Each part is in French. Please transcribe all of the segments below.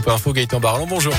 Scoop Info, Gaëtan Barlon, bonjour.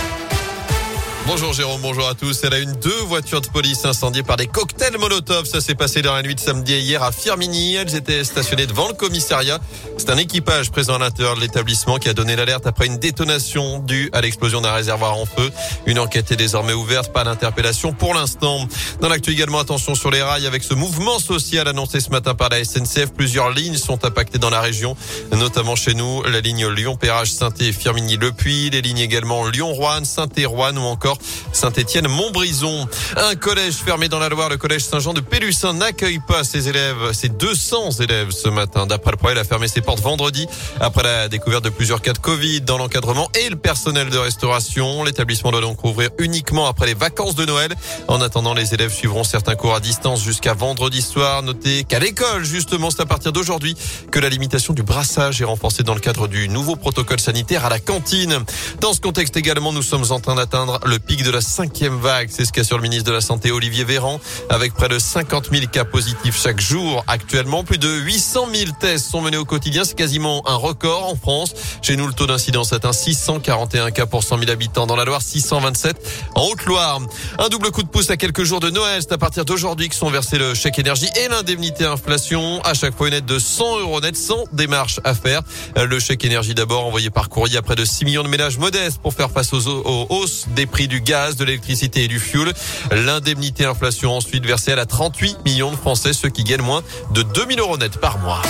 Bonjour Jérôme, bonjour à tous. Elle a une deux voitures de police incendiées par des cocktails Molotov. Ça s'est passé dans la nuit de samedi hier à Firmini. Elles étaient stationnées devant le commissariat. C'est un équipage présent à l'intérieur de l'établissement qui a donné l'alerte après une détonation due à l'explosion d'un réservoir en feu. Une enquête est désormais ouverte, pas d'interpellation pour l'instant. Dans l'actu également, attention sur les rails avec ce mouvement social annoncé ce matin par la SNCF. Plusieurs lignes sont impactées dans la région, notamment chez nous, la ligne Lyon-Péage, saint Firmini-Le Puy, les lignes également Lyon-Rouen, Saint-Rouen ou encore Saint-Étienne-Montbrison. Un collège fermé dans la Loire, le collège Saint-Jean de Pélussin n'accueille pas ses élèves, ses 200 élèves ce matin. D'après le projet, il a fermé ses portes vendredi après la découverte de plusieurs cas de Covid dans l'encadrement et le personnel de restauration. L'établissement doit donc ouvrir uniquement après les vacances de Noël. En attendant, les élèves suivront certains cours à distance jusqu'à vendredi soir. Notez qu'à l'école, justement, c'est à partir d'aujourd'hui que la limitation du brassage est renforcée dans le cadre du nouveau protocole sanitaire à la cantine. Dans ce contexte également, nous sommes en train d'atteindre le pic de la cinquième vague. C'est ce qu'assure le ministre de la Santé Olivier Véran. Avec près de 50 000 cas positifs chaque jour actuellement, plus de 800 000 tests sont menés au quotidien. C'est quasiment un record en France. Chez nous, le taux d'incidence atteint 641 cas pour 100 000 habitants. Dans la Loire, 627 en Haute-Loire. Un double coup de pouce à quelques jours de Noël. C'est à partir d'aujourd'hui que sont versés le chèque énergie et l'indemnité inflation. À chaque fois une aide de 100 euros net sans démarche à faire. Le chèque énergie d'abord envoyé par courrier à près de 6 millions de ménages modestes pour faire face aux, hausses des prix du gaz, de l'électricité et du fuel. L'indemnité inflation ensuite versée à la 38 millions de Français, ceux qui gagnent moins de 2000 euros net par mois.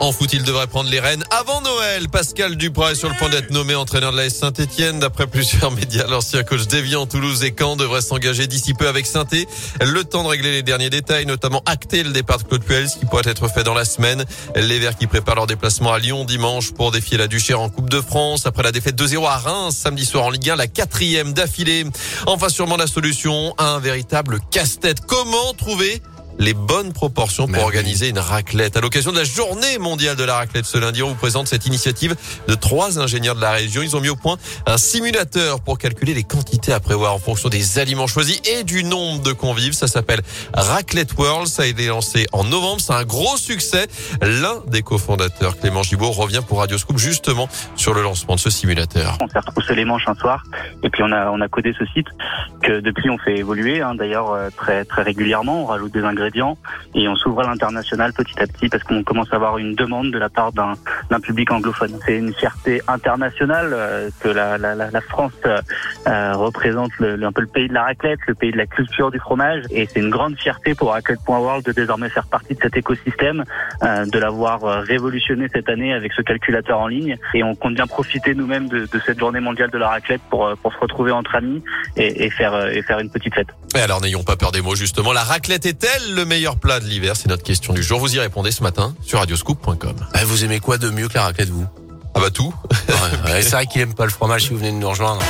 En foot, il devrait prendre les rênes avant Noël. Pascal Duprat est sur le point d'être nommé entraîneur de la S Saint-Etienne. D'après plusieurs médias, l'ancien coach d'Evian, Toulouse et Caen devrait s'engager d'ici peu avec saint Le temps de régler les derniers détails, notamment acter le départ de Claude Puel, ce qui pourrait être fait dans la semaine. Les Verts qui préparent leur déplacement à Lyon dimanche pour défier la Duchère en Coupe de France. Après la défaite 2-0 à Reims samedi soir en Ligue 1, la quatrième d'affilée. Enfin, sûrement la solution à un véritable casse-tête. Comment trouver les bonnes proportions pour organiser une raclette. À l'occasion de la journée mondiale de la raclette ce lundi, on vous présente cette initiative de trois ingénieurs de la région. Ils ont mis au point un simulateur pour calculer les quantités à prévoir en fonction des aliments choisis et du nombre de convives. Ça s'appelle Raclette World. Ça a été lancé en novembre. C'est un gros succès. L'un des cofondateurs, Clément Gibault, revient pour Radio Scoop justement sur le lancement de ce simulateur. On s'est retroussé les manches un soir et puis on a, on a codé ce site que depuis on fait évoluer. Hein, D'ailleurs euh, très, très régulièrement, on rajoute des ingrédients et on s'ouvre à l'international petit à petit parce qu'on commence à avoir une demande de la part d'un public anglophone. C'est une fierté internationale euh, que la, la, la France euh, euh, représente le, un peu le pays de la raclette, le pays de la culture du fromage et c'est une grande fierté pour Raclette.world de désormais faire partie de cet écosystème, de l'avoir révolutionné cette année avec ce calculateur en ligne et on compte bien profiter nous-mêmes de, de, cette journée mondiale de la raclette pour, pour se retrouver entre amis et, et faire, et faire une petite fête. Et alors n'ayons pas peur des mots justement, la raclette est-elle le meilleur plat de l'hiver? C'est notre question du jour. Vous y répondez ce matin sur radioscoop.com. Eh, vous aimez quoi de mieux que la raclette, vous Ah bah tout. c'est vrai qu'il aime pas le fromage si vous venez de nous rejoindre.